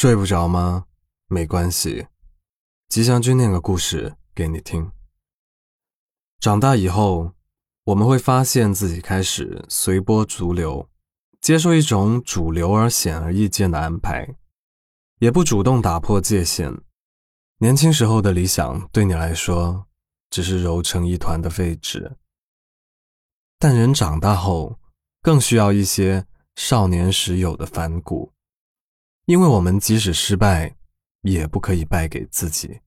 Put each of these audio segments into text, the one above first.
睡不着吗？没关系，吉祥君念个故事给你听。长大以后，我们会发现自己开始随波逐流，接受一种主流而显而易见的安排，也不主动打破界限。年轻时候的理想对你来说，只是揉成一团的废纸。但人长大后，更需要一些少年时有的反骨，因为我们即使失败。也不可以败给自己。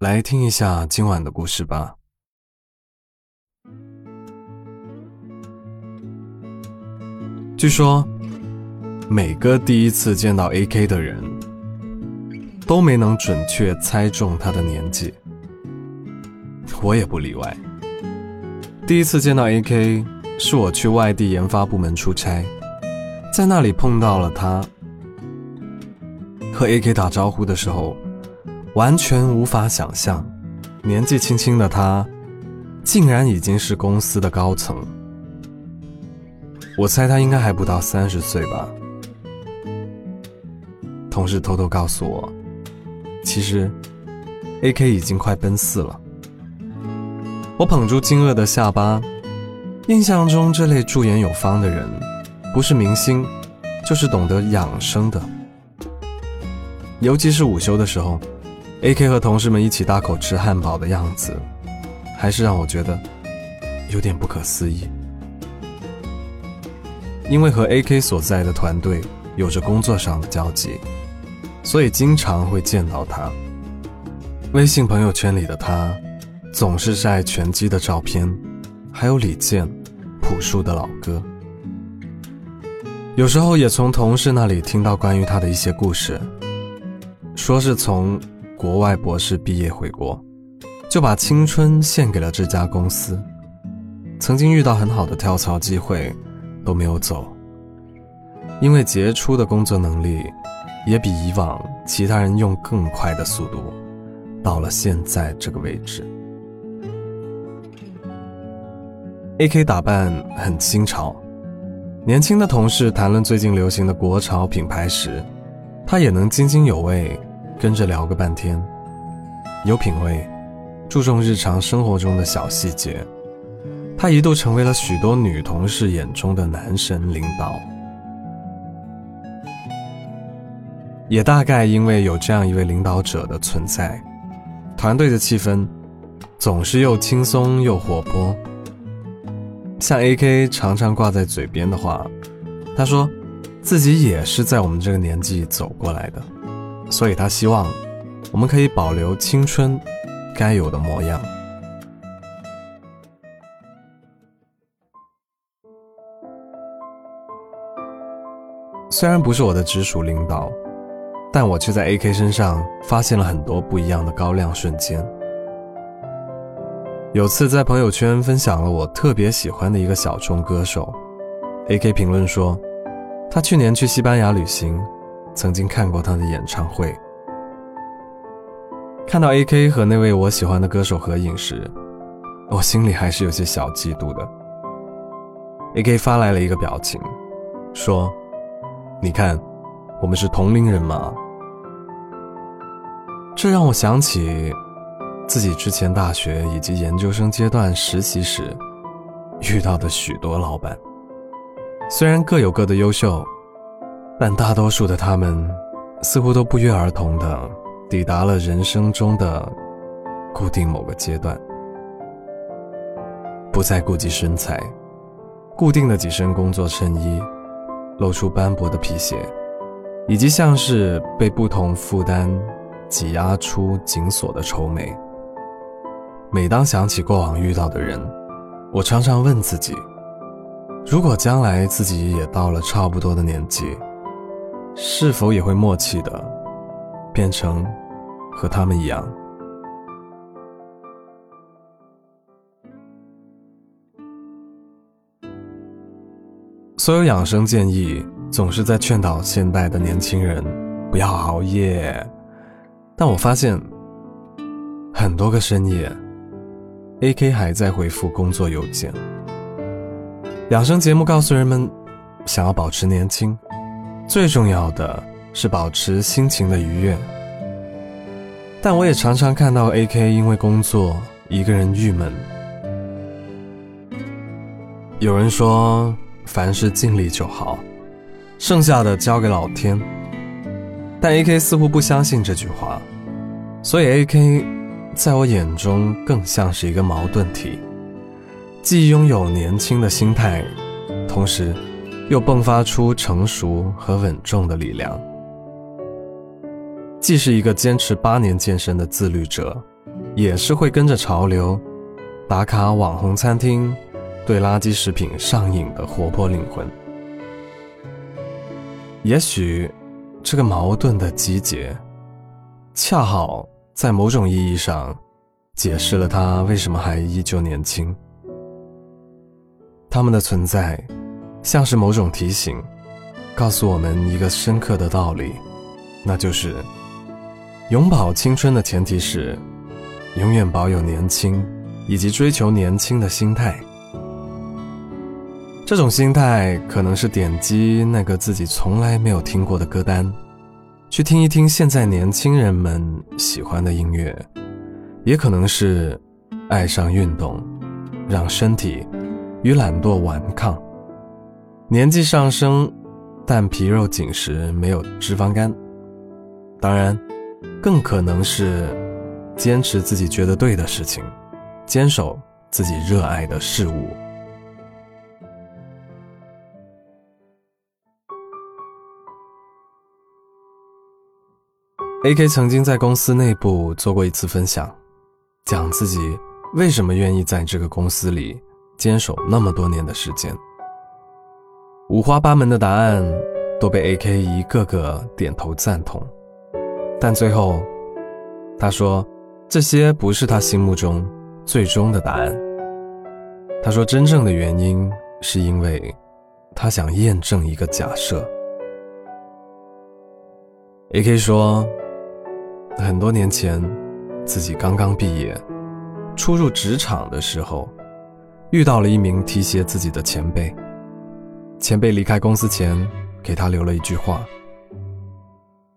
来听一下今晚的故事吧。据说，每个第一次见到 AK 的人，都没能准确猜中他的年纪。我也不例外。第一次见到 AK，是我去外地研发部门出差，在那里碰到了他。和 AK 打招呼的时候，完全无法想象，年纪轻轻的他，竟然已经是公司的高层。我猜他应该还不到三十岁吧。同事偷偷告诉我，其实 AK 已经快奔四了。我捧住惊愕的下巴，印象中这类驻颜有方的人，不是明星，就是懂得养生的。尤其是午休的时候，A.K 和同事们一起大口吃汉堡的样子，还是让我觉得有点不可思议。因为和 A.K 所在的团队有着工作上的交集，所以经常会见到他。微信朋友圈里的他，总是晒拳击的照片，还有李健、朴树的老歌。有时候也从同事那里听到关于他的一些故事。说是从国外博士毕业回国，就把青春献给了这家公司。曾经遇到很好的跳槽机会，都没有走，因为杰出的工作能力，也比以往其他人用更快的速度，到了现在这个位置。A.K 打扮很新潮，年轻的同事谈论最近流行的国潮品牌时。他也能津津有味，跟着聊个半天，有品味，注重日常生活中的小细节。他一度成为了许多女同事眼中的男神领导。也大概因为有这样一位领导者的存在，团队的气氛总是又轻松又活泼。像 A.K 常常挂在嘴边的话，他说。自己也是在我们这个年纪走过来的，所以他希望我们可以保留青春该有的模样。虽然不是我的直属领导，但我却在 AK 身上发现了很多不一样的高亮瞬间。有次在朋友圈分享了我特别喜欢的一个小众歌手，AK 评论说。他去年去西班牙旅行，曾经看过他的演唱会。看到 A.K 和那位我喜欢的歌手合影时，我心里还是有些小嫉妒的。A.K 发来了一个表情，说：“你看，我们是同龄人嘛。”这让我想起自己之前大学以及研究生阶段实习时遇到的许多老板。虽然各有各的优秀，但大多数的他们似乎都不约而同的抵达了人生中的固定某个阶段，不再顾及身材，固定的几身工作衬衣，露出斑驳的皮鞋，以及像是被不同负担挤压出紧锁的愁眉。每当想起过往遇到的人，我常常问自己。如果将来自己也到了差不多的年纪，是否也会默契的变成和他们一样？所有养生建议总是在劝导现代的年轻人不要熬夜，但我发现很多个深夜，A.K 还在回复工作邮件。养生节目告诉人们，想要保持年轻，最重要的是保持心情的愉悦，但我也常常看到 AK 因为工作一个人郁闷。有人说，凡事尽力就好，剩下的交给老天。但 AK 似乎不相信这句话，所以 AK 在我眼中更像是一个矛盾体，既拥有年轻的心态，同时又迸发出成熟和稳重的力量。既是一个坚持八年健身的自律者，也是会跟着潮流打卡网红餐厅。对垃圾食品上瘾的活泼灵魂，也许这个矛盾的集结，恰好在某种意义上解释了他为什么还依旧年轻。他们的存在，像是某种提醒，告诉我们一个深刻的道理，那就是永葆青春的前提是永远保有年轻，以及追求年轻的心态。这种心态可能是点击那个自己从来没有听过的歌单，去听一听现在年轻人们喜欢的音乐，也可能是爱上运动，让身体与懒惰顽抗。年纪上升，但皮肉紧实，没有脂肪肝。当然，更可能是坚持自己觉得对的事情，坚守自己热爱的事物。A.K. 曾经在公司内部做过一次分享，讲自己为什么愿意在这个公司里坚守那么多年的时间。五花八门的答案都被 A.K. 一个个点头赞同，但最后他说这些不是他心目中最终的答案。他说真正的原因是因为他想验证一个假设。A.K. 说。很多年前，自己刚刚毕业，初入职场的时候，遇到了一名提携自己的前辈。前辈离开公司前，给他留了一句话：“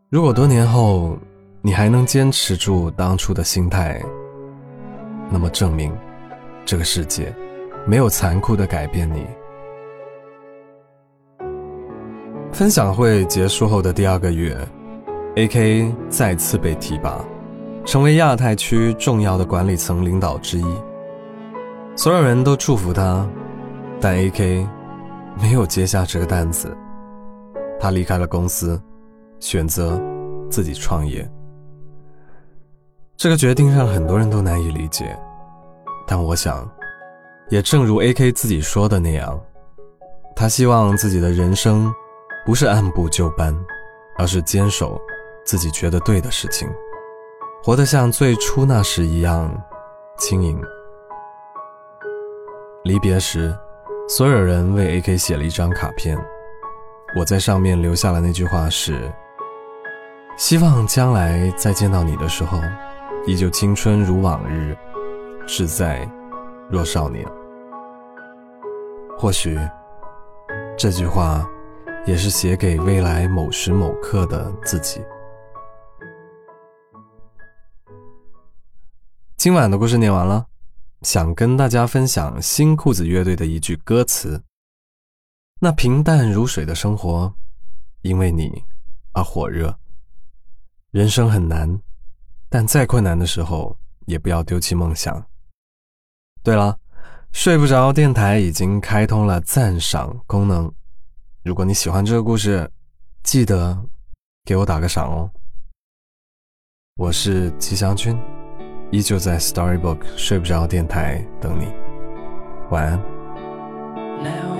如果多年后你还能坚持住当初的心态，那么证明这个世界没有残酷的改变你。”分享会结束后的第二个月。A.K. 再次被提拔，成为亚太区重要的管理层领导之一。所有人都祝福他，但 A.K. 没有接下这个担子。他离开了公司，选择自己创业。这个决定让很多人都难以理解，但我想，也正如 A.K. 自己说的那样，他希望自己的人生不是按部就班，而是坚守。自己觉得对的事情，活得像最初那时一样轻盈。离别时，所有人为 AK 写了一张卡片，我在上面留下了那句话是：希望将来再见到你的时候，依旧青春如往日，志在若少年。或许，这句话也是写给未来某时某刻的自己。今晚的故事念完了，想跟大家分享新裤子乐队的一句歌词：“那平淡如水的生活，因为你而火热。人生很难，但再困难的时候，也不要丢弃梦想。”对了，睡不着电台已经开通了赞赏功能，如果你喜欢这个故事，记得给我打个赏哦。我是吉祥君。依旧在 Storybook 睡不着电台等你，晚安。